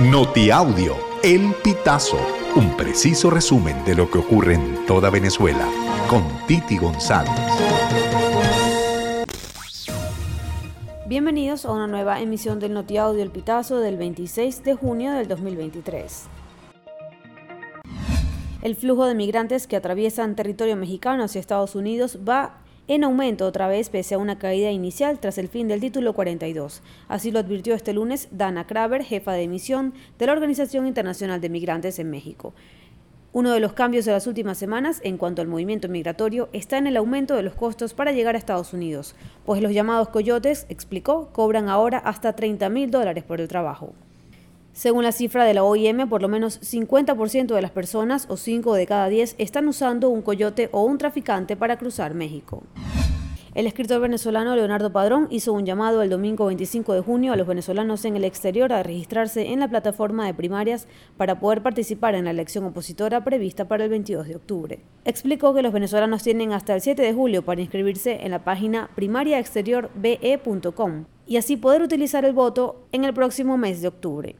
Notiaudio, El Pitazo, un preciso resumen de lo que ocurre en toda Venezuela, con Titi González. Bienvenidos a una nueva emisión del Notiaudio El Pitazo del 26 de junio del 2023. El flujo de migrantes que atraviesan territorio mexicano hacia Estados Unidos va en aumento otra vez pese a una caída inicial tras el fin del título 42. Así lo advirtió este lunes Dana Kraver, jefa de emisión de la Organización Internacional de Migrantes en México. Uno de los cambios de las últimas semanas en cuanto al movimiento migratorio está en el aumento de los costos para llegar a Estados Unidos, pues los llamados coyotes, explicó, cobran ahora hasta 30 mil dólares por el trabajo. Según la cifra de la OIM, por lo menos 50% de las personas, o 5 de cada 10, están usando un coyote o un traficante para cruzar México. El escritor venezolano Leonardo Padrón hizo un llamado el domingo 25 de junio a los venezolanos en el exterior a registrarse en la plataforma de primarias para poder participar en la elección opositora prevista para el 22 de octubre. Explicó que los venezolanos tienen hasta el 7 de julio para inscribirse en la página primariaexteriorbe.com y así poder utilizar el voto en el próximo mes de octubre.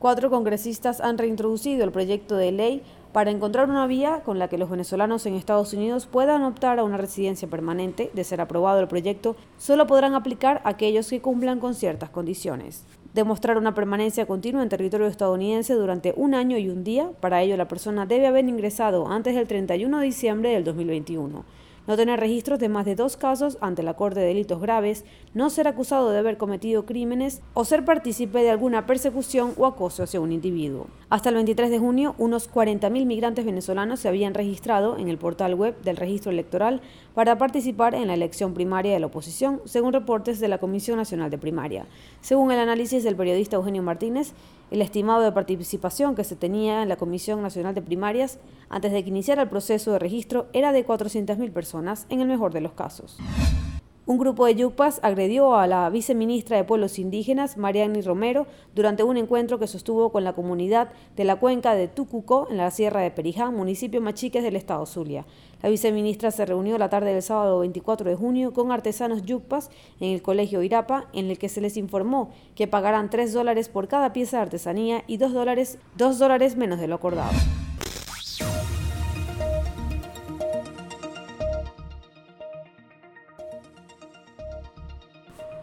Cuatro congresistas han reintroducido el proyecto de ley para encontrar una vía con la que los venezolanos en Estados Unidos puedan optar a una residencia permanente. De ser aprobado el proyecto, solo podrán aplicar aquellos que cumplan con ciertas condiciones. Demostrar una permanencia continua en territorio estadounidense durante un año y un día. Para ello, la persona debe haber ingresado antes del 31 de diciembre del 2021 no tener registros de más de dos casos ante la Corte de Delitos Graves, no ser acusado de haber cometido crímenes o ser partícipe de alguna persecución o acoso hacia un individuo. Hasta el 23 de junio, unos 40.000 migrantes venezolanos se habían registrado en el portal web del registro electoral para participar en la elección primaria de la oposición, según reportes de la Comisión Nacional de Primaria. Según el análisis del periodista Eugenio Martínez, el estimado de participación que se tenía en la Comisión Nacional de Primarias antes de que iniciara el proceso de registro era de 400.000 personas, en el mejor de los casos. Un grupo de yupas agredió a la viceministra de Pueblos Indígenas, Mariani Romero, durante un encuentro que sostuvo con la comunidad de la cuenca de Tucuco, en la sierra de Periján, municipio Machiques del estado Zulia. La viceministra se reunió la tarde del sábado 24 de junio con artesanos yupas en el colegio Irapa, en el que se les informó que pagarán 3 dólares por cada pieza de artesanía y 2 dólares, 2 dólares menos de lo acordado.